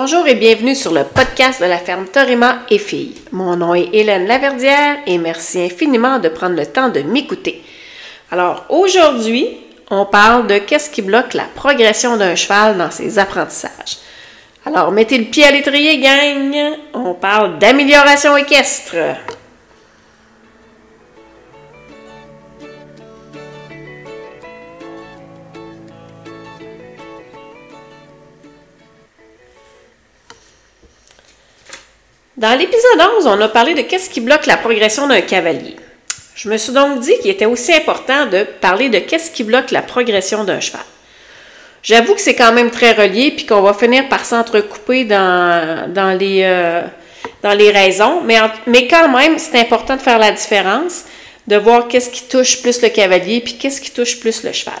Bonjour et bienvenue sur le podcast de la ferme Torima et Filles. Mon nom est Hélène Laverdière et merci infiniment de prendre le temps de m'écouter. Alors aujourd'hui, on parle de qu'est-ce qui bloque la progression d'un cheval dans ses apprentissages. Alors mettez le pied à l'étrier, gang! On parle d'amélioration équestre. Dans l'épisode 11, on a parlé de qu'est-ce qui bloque la progression d'un cavalier. Je me suis donc dit qu'il était aussi important de parler de qu'est-ce qui bloque la progression d'un cheval. J'avoue que c'est quand même très relié, puis qu'on va finir par s'entrecouper dans, dans, les, euh, dans les raisons, mais, mais quand même, c'est important de faire la différence, de voir qu'est-ce qui touche plus le cavalier, puis qu'est-ce qui touche plus le cheval.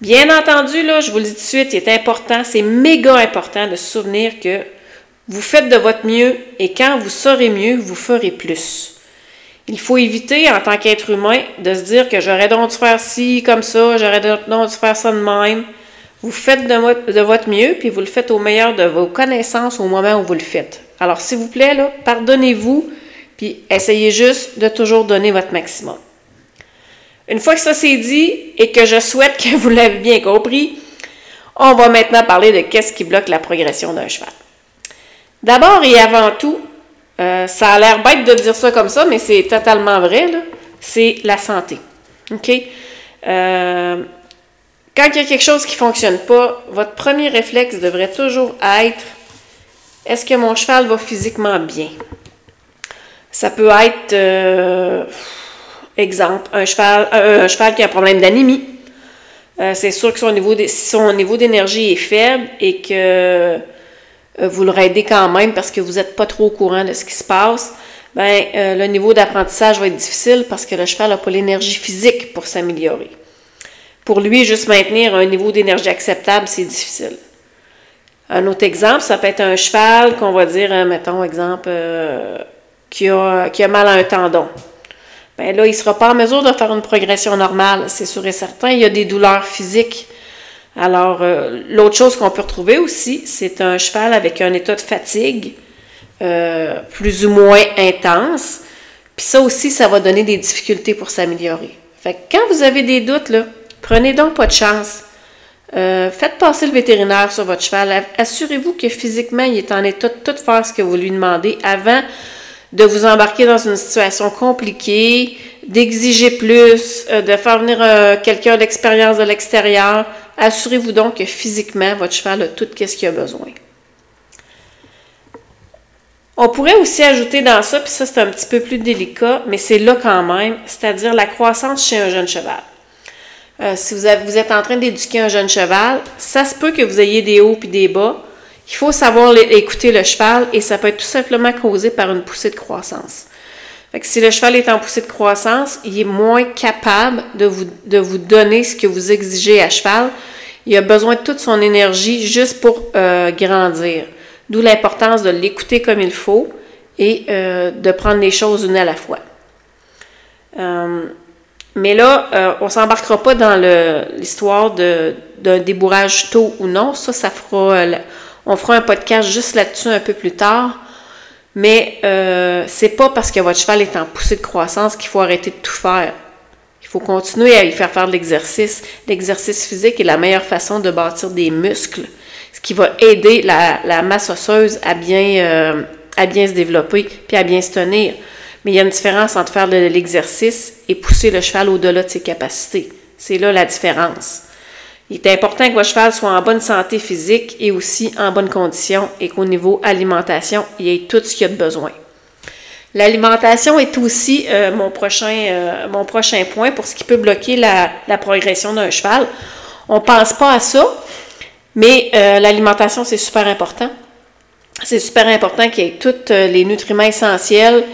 Bien entendu, là, je vous le dis tout de suite, il est important, c'est méga important de se souvenir que vous faites de votre mieux et quand vous saurez mieux, vous ferez plus. Il faut éviter, en tant qu'être humain, de se dire que j'aurais donc dû faire ci comme ça, j'aurais donc dû faire ça de même. Vous faites de votre, mieux, puis vous le faites au meilleur de vos connaissances au moment où vous le faites. Alors, s'il vous plaît, pardonnez-vous, puis essayez juste de toujours donner votre maximum. Une fois que ça c'est dit et que je souhaite que vous l'avez bien compris, on va maintenant parler de qu'est-ce qui bloque la progression d'un cheval. D'abord et avant tout, euh, ça a l'air bête de dire ça comme ça, mais c'est totalement vrai, c'est la santé. Euh, quand il y a quelque chose qui ne fonctionne pas, votre premier réflexe devrait toujours être est-ce que mon cheval va physiquement bien? Ça peut être, euh, exemple, un cheval, un cheval qui a un problème d'anémie. c'est sûr que son niveau, d'énergie est faible et que vous le raidez quand même parce que vous n'êtes pas trop au courant de ce qui se passe, ben, euh, le niveau d'apprentissage va être difficile parce que le cheval n'a pas l'énergie physique pour s'améliorer. Pour lui, juste maintenir un niveau d'énergie acceptable, c'est difficile. Un autre exemple, ça peut être un cheval qu'on va dire, hein, mettons, exemple, euh, qui, a, mal à un tendon. Ben là, il ne sera pas en mesure de faire une progression normale, c'est sûr et certain. Il y a des douleurs physiques alors, euh, l'autre chose qu'on peut retrouver aussi, c'est un cheval avec un état de fatigue euh, plus ou moins intense. Puis ça aussi, ça va donner des difficultés pour s'améliorer. Fait que quand vous avez des doutes, là, prenez donc pas de chance. Euh, faites passer le vétérinaire sur votre cheval. Assurez-vous que physiquement, il est en état de tout faire ce que vous lui demandez avant de vous embarquer dans une situation compliquée, d'exiger plus, de faire venir quelqu'un d'expérience de l'extérieur. Assurez-vous donc que physiquement, votre cheval a tout ce qu'il a besoin. On pourrait aussi ajouter dans ça, puis ça c'est un petit peu plus délicat, mais c'est là quand même, c'est-à-dire la croissance chez un jeune cheval. Euh, si vous, vous, êtes en train d'éduquer un jeune cheval, ça se peut que vous ayez des hauts puis des bas. Il faut savoir écouter le cheval et ça peut être tout simplement causé par une poussée de croissance. Fait que si le cheval est en poussée de croissance, il est moins capable de vous, de vous donner ce que vous exigez à cheval. Il a besoin de toute son énergie juste pour euh, grandir. D'où l'importance de l'écouter comme il faut et euh, de prendre les choses une à la fois. Euh, mais là, on ne s'embarquera pas dans l'histoire d'un débourrage tôt ou non. Ça, ça fera. on fera un podcast juste là-dessus un peu plus tard. Mais euh, c'est pas parce que votre cheval est en poussée de croissance qu'il faut arrêter de tout faire. Il faut continuer à lui faire faire de l'exercice. L'exercice physique est la meilleure façon de bâtir des muscles, ce qui va aider la, masse osseuse à bien, euh, à bien se développer puis à bien se tenir. Mais il y a une différence entre faire de l'exercice et pousser le cheval au-delà de ses capacités. C'est là la différence. Il est important que votre cheval soit en bonne santé physique et aussi en bonne condition et qu'au niveau alimentation, il ait tout ce qu'il a de besoin. L'alimentation est aussi euh, mon, prochain, euh, mon prochain point pour ce qui peut bloquer la, progression d'un cheval. On ne pense pas à ça, mais euh, l'alimentation, c'est super important. C'est super important qu'il ait tous les nutriments essentiels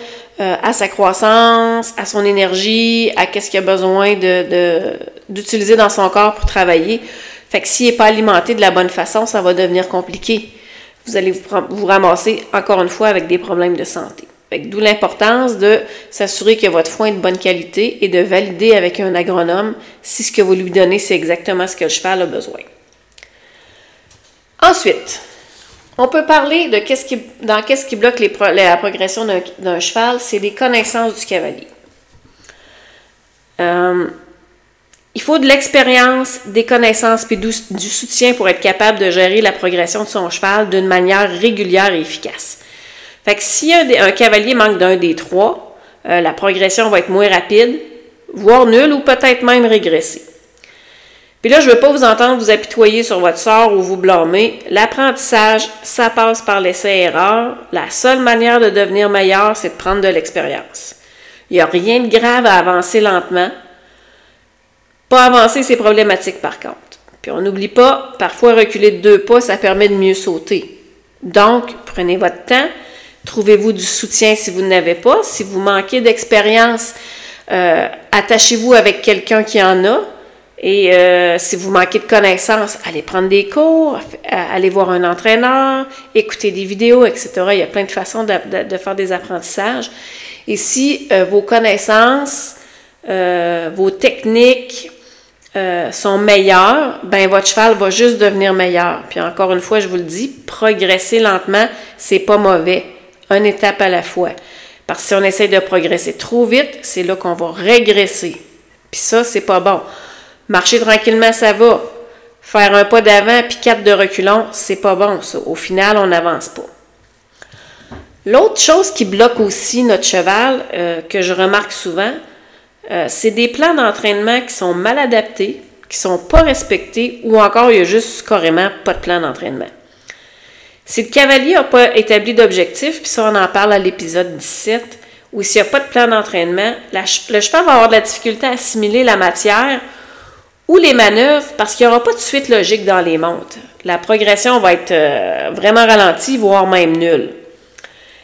euh, à sa croissance, à son énergie, à qu'est-ce qu'il a besoin de, d'utiliser dans son corps pour travailler. Fait que s'il n'est pas alimenté de la bonne façon, ça va devenir compliqué. Vous allez vous, vous ramasser encore une fois avec des problèmes de santé. D'où l'importance de s'assurer que votre foin est de bonne qualité et de valider avec un agronome si ce que vous lui donnez, c'est exactement ce que le cheval a besoin. Ensuite, On peut parler de qu'est-ce qui, bloque la progression d'un, cheval, c'est les connaissances du cavalier. Euh, il faut de l'expérience, des connaissances puis du, soutien pour être capable de gérer la progression de son cheval d'une manière régulière et efficace. Fait que si un, cavalier manque d'un des trois, euh, la progression va être moins rapide, voire nulle ou peut-être même régresser. Puis là, je ne veux pas vous entendre vous apitoyer sur votre sort ou vous blâmer. L'apprentissage, ça passe par l'essai-erreur. La seule manière de devenir meilleur, c'est de prendre de l'expérience. Il n'y a rien de grave à avancer lentement. Pas avancer, c'est problématique par contre. Puis on n'oublie pas, parfois reculer de deux pas, ça permet de mieux sauter. Donc, prenez votre temps, trouvez-vous du soutien si vous n'avez pas. Si vous manquez d'expérience, euh, attachez-vous avec quelqu'un qui en a. Et euh, si vous manquez de connaissances, allez prendre des cours, allez voir un entraîneur, écouter des vidéos, etc. Il y a plein de façons de, faire des apprentissages. Et si euh, vos connaissances, vos techniques sont meilleures, ben votre cheval va juste devenir meilleur. Puis encore une fois, je vous le dis, progresser lentement, c'est pas mauvais. Une étape à la fois. Parce que si on essaie de progresser trop vite, c'est là qu'on va régresser. Puis ça, c'est pas bon. Marcher tranquillement, ça va. Faire un pas d'avant puis quatre de reculons, c'est pas bon, ça. Au final, on n'avance pas. L'autre chose qui bloque aussi notre cheval, euh, que je remarque souvent, euh, c'est des plans d'entraînement qui sont mal adaptés, qui sont pas respectés, ou encore il y a juste carrément pas de plan d'entraînement. Si le cavalier n'a pas établi d'objectif, puis ça on en parle à l'épisode 17, ou s'il n'y a pas de plan d'entraînement, le cheval va avoir de la difficulté à assimiler la matière ou les manœuvres parce qu'il n'y aura pas de suite logique dans les montes. La progression va être euh, vraiment ralentie, voire même nulle.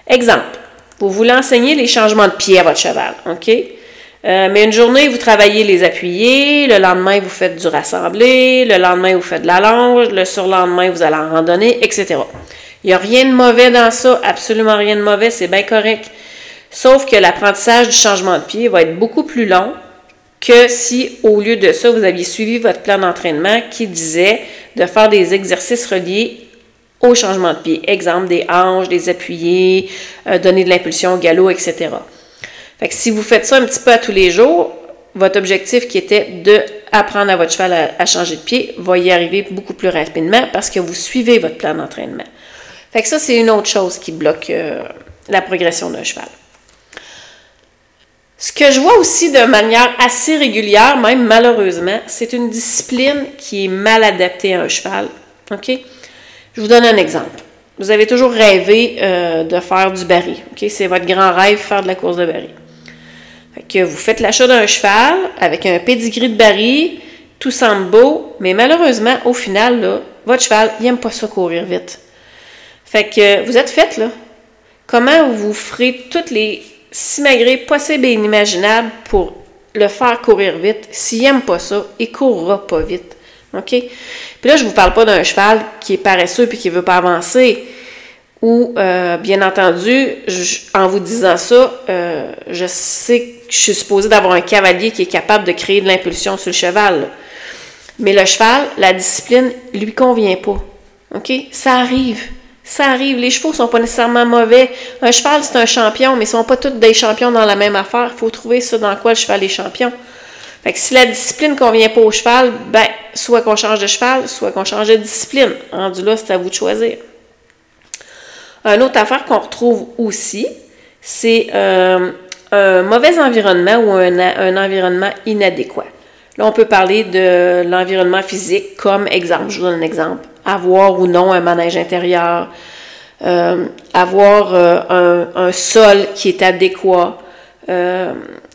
Exemple, vous voulez enseigner les changements de pied à votre cheval, OK? Euh, mais une journée, vous travaillez les appuyés, le lendemain, vous faites du rassemblé, le lendemain, vous faites de la longe, le surlendemain, vous allez en randonnée, etc. Il n'y a rien de mauvais dans ça, absolument rien de mauvais, c'est bien correct. Sauf que l'apprentissage du changement de pied va être beaucoup plus long que si, au lieu de ça, vous aviez suivi votre plan d'entraînement qui disait de faire des exercices reliés au changement de pied. Exemple, des hanches, des appuyés, euh, donner de l'impulsion au galop, etc. Fait que si vous faites ça un petit peu à tous les jours, votre objectif qui était de apprendre à votre cheval à, changer de pied va y arriver beaucoup plus rapidement parce que vous suivez votre plan d'entraînement. Fait que ça, c'est une autre chose qui bloque euh, la progression d'un cheval. Ce que je vois aussi de manière assez régulière, même malheureusement, c'est une discipline qui est mal adaptée à un cheval. OK? Je vous donne un exemple. Vous avez toujours rêvé euh, de faire du baril. OK? C'est votre grand rêve, faire de la course de baril que vous faites l'achat d'un cheval avec un pedigree de baril, tout semble beau, mais malheureusement, au final, là, votre cheval, il n'aime pas ça courir vite. Fait que vous êtes fait, là. Comment vous ferez toutes les simagrées possibles et inimaginables pour le faire courir vite? S'il n'aime pas ça, il courra pas vite. OK? Puis là, je ne vous parle pas d'un cheval qui est paresseux et qui ne veut pas avancer. Ou, euh, bien entendu, en vous disant ça, euh, je sais que je suis supposée d'avoir un cavalier qui est capable de créer de l'impulsion sur le cheval. Mais le cheval, la discipline, lui convient pas. OK? Ça arrive. Ça arrive. Les chevaux sont pas nécessairement mauvais. Un cheval, c'est un champion, mais ils sont pas tous des champions dans la même affaire. Il faut trouver ça dans quoi le cheval est champion. Fait que si la discipline convient pas au cheval, ben, soit qu'on change de cheval, soit qu'on change de discipline. Rendu là, c'est à vous de choisir. Une autre affaire qu'on retrouve aussi, c'est euh, un mauvais environnement ou un, environnement inadéquat. Là, on peut parler de l'environnement physique comme exemple. Je vous donne un exemple. Avoir ou non un manège intérieur, euh, avoir euh, un, sol qui est adéquat.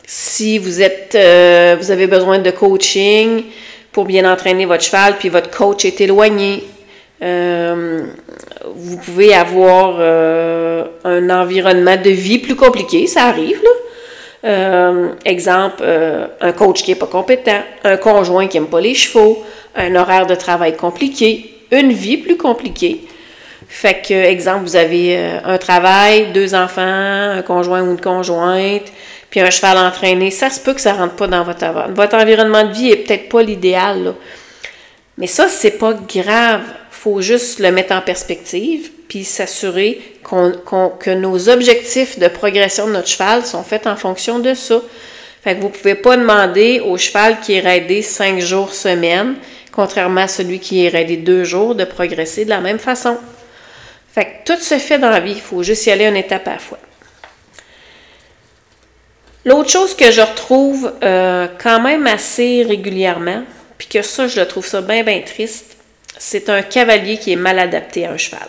si vous êtes, vous avez besoin de coaching pour bien entraîner votre cheval, puis votre coach est éloigné, euh, vous pouvez avoir euh, un environnement de vie plus compliqué, ça arrive. Euh, exemple, un coach qui n'est pas compétent, un conjoint qui n'aime pas les chevaux, un horaire de travail compliqué, une vie plus compliquée. Fait que, exemple, vous avez un travail, deux enfants, un conjoint ou une conjointe, puis un cheval entraîné, ça se peut que ça ne rentre pas dans votre, votre environnement de vie est peut-être pas l'idéal. Mais ça, c'est pas grave faut juste le mettre en perspective, puis s'assurer que nos objectifs de progression de notre cheval sont faits en fonction de ça. Fait que vous ne pouvez pas demander au cheval qui est raidé cinq jours semaine, contrairement à celui qui est raidé deux jours, de progresser de la même façon. Fait que tout se fait dans la vie, il faut juste y aller une étape à la fois. L'autre chose que je retrouve euh, quand même assez régulièrement, puis que ça, je trouve ça bien, bien triste, c'est un cavalier qui est mal adapté à un cheval.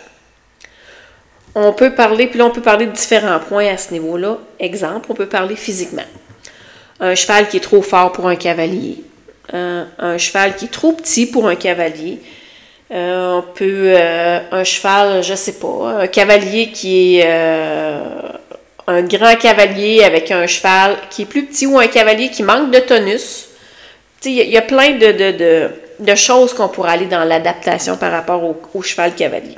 On peut parler, puis là, on peut parler de différents points à ce niveau-là. Exemple, on peut parler physiquement. Un cheval qui est trop fort pour un cavalier. Euh, un cheval qui est trop petit pour un cavalier. Euh, on peut. Euh, un cheval, je sais pas, un cavalier qui est un grand cavalier avec un cheval qui est plus petit ou un cavalier qui manque de tonus. Il y, a plein de, choses qu'on pourrait aller dans l'adaptation par rapport au, cheval cavalier.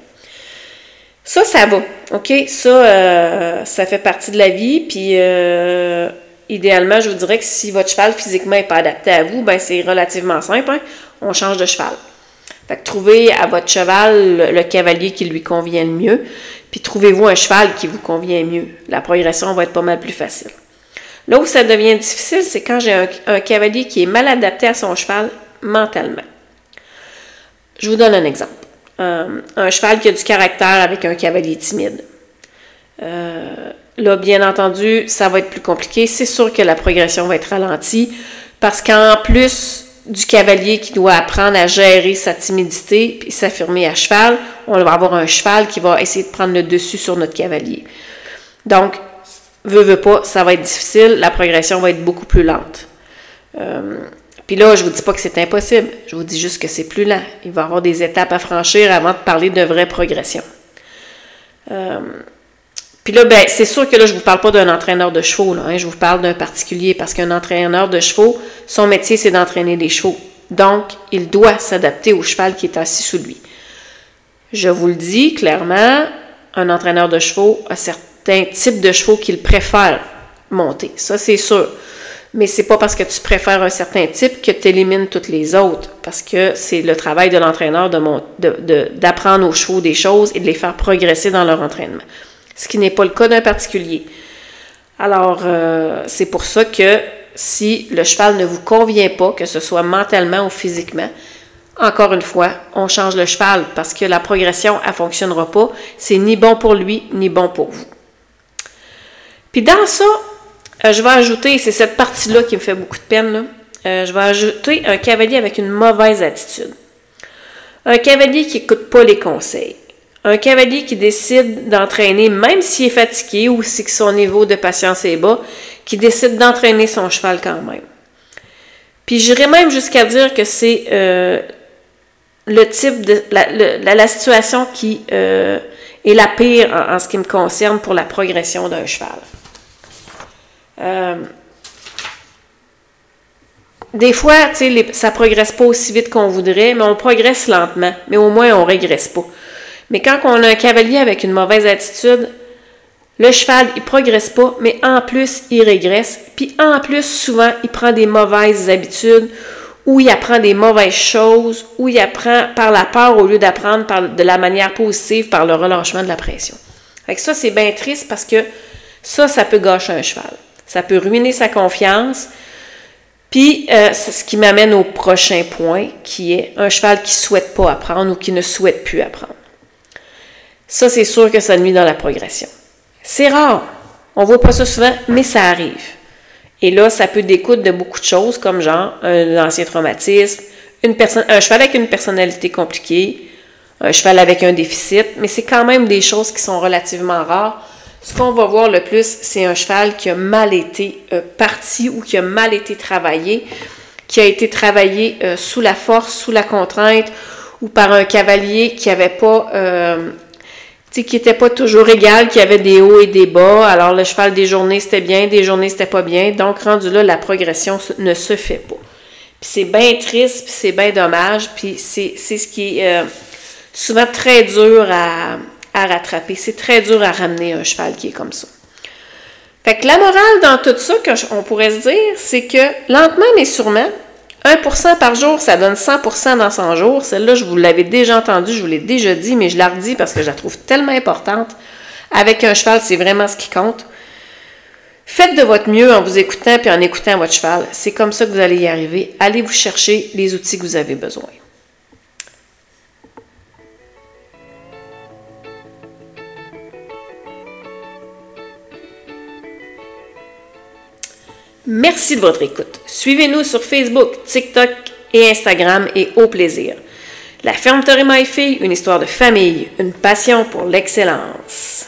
Ça, ça va. OK? Ça, ça fait partie de la vie. Puis, idéalement, je vous dirais que si votre cheval physiquement n'est pas adapté à vous, ben c'est relativement simple. Hein. On change de cheval. Fait que trouvez à votre cheval le, cavalier qui lui convient le mieux, puis trouvez-vous un cheval qui vous convient mieux. La progression va être pas mal plus facile. Là où ça devient difficile, c'est quand j'ai un, cavalier qui est mal adapté à son cheval mentalement. Je vous donne un exemple. Euh, un cheval qui a du caractère avec un cavalier timide. Euh, Là, bien entendu, ça va être plus compliqué. C'est sûr que la progression va être ralentie parce qu'en plus du cavalier qui doit apprendre à gérer sa timidité puis s'affirmer à cheval, on va avoir un cheval qui va essayer de prendre le dessus sur notre cavalier. Donc, veut, veut pas, ça va être difficile, la progression va être beaucoup plus lente. Euh, puis là, je vous dis pas que c'est impossible, je vous dis juste que c'est plus lent. Il va y avoir des étapes à franchir avant de parler de vraie progression. Euh, puis là, ben, c'est sûr que là, je ne vous parle pas d'un entraîneur de chevaux, là, hein, je vous parle d'un particulier, parce qu'un entraîneur de chevaux, son métier, c'est d'entraîner des chevaux. Donc, il doit s'adapter au cheval qui est assis sous lui. Je vous le dis clairement, un entraîneur de chevaux a certains types de chevaux qu'il préfère monter. Ça, c'est sûr. Mais c'est pas parce que tu préfères un certain type que tu élimines toutes les autres, parce que c'est le travail de l'entraîneur d'apprendre de, aux chevaux des choses et de les faire progresser dans leur entraînement ce qui n'est pas le cas d'un particulier. Alors, euh, c'est pour ça que si le cheval ne vous convient pas, que ce soit mentalement ou physiquement, encore une fois, on change le cheval parce que la progression, elle ne fonctionnera pas. C'est ni bon pour lui, ni bon pour vous. Puis dans ça, euh, je vais ajouter, c'est cette partie-là qui me fait beaucoup de peine, euh, je vais ajouter un cavalier avec une mauvaise attitude. Un cavalier qui n'écoute pas les conseils. Un cavalier qui décide d'entraîner, même s'il est fatigué ou si son niveau de patience est bas, qui décide d'entraîner son cheval quand même. Puis j'irais même jusqu'à dire que c'est euh, le type de la, situation qui euh, est la pire en, ce qui me concerne pour la progression d'un cheval. Euh, des fois, tu sais, ça progresse pas aussi vite qu'on voudrait, mais on progresse lentement, mais au moins on régresse pas. Mais quand on a un cavalier avec une mauvaise attitude, le cheval, il progresse pas, mais en plus, il régresse. Puis en plus, souvent, il prend des mauvaises habitudes ou il apprend des mauvaises choses, ou il apprend par la peur au lieu d'apprendre de la manière positive par le relâchement de la pression. Fait ça, c'est bien triste parce que ça, ça peut gâcher un cheval. Ça peut ruiner sa confiance. Puis, euh, c'est ce qui m'amène au prochain point, qui est un cheval qui ne souhaite pas apprendre ou qui ne souhaite plus apprendre. Ça, c'est sûr que ça nuit dans la progression. C'est rare. On voit pas ça souvent, mais ça arrive. Et là, ça peut découdre de beaucoup de choses, comme genre un ancien traumatisme, un cheval avec une personnalité compliquée, un cheval avec un déficit, mais c'est quand même des choses qui sont relativement rares. Ce qu'on va voir le plus, c'est un cheval qui a mal été euh, parti ou qui a mal été travaillé, qui a été travaillé euh, sous la force, sous la contrainte, ou par un cavalier qui n'avait pas euh, qui n'était pas toujours égal, qui avait des hauts et des bas. Alors, le cheval, des journées, c'était bien, des journées, c'était pas bien. Donc, rendu là, la progression ne se fait pas. Puis c'est bien triste, puis c'est bien dommage, puis c'est ce qui est euh, souvent très dur à, à rattraper. C'est très dur à ramener un cheval qui est comme ça. Fait que la morale dans tout ça, qu'on pourrait se dire, c'est que lentement mais sûrement, 1% par jour, ça donne 100% dans 100 jours. Celle-là, je vous l'avais déjà entendue, je vous l'ai déjà dit, mais je la redis parce que je la trouve tellement importante. Avec un cheval, c'est vraiment ce qui compte. Faites de votre mieux en vous écoutant puis en écoutant votre cheval. C'est comme ça que vous allez y arriver. Allez vous chercher les outils que vous avez besoin. Merci de votre écoute. Suivez-nous sur Facebook, TikTok et Instagram et au plaisir. La ferme My Fille, une histoire de famille, une passion pour l'excellence.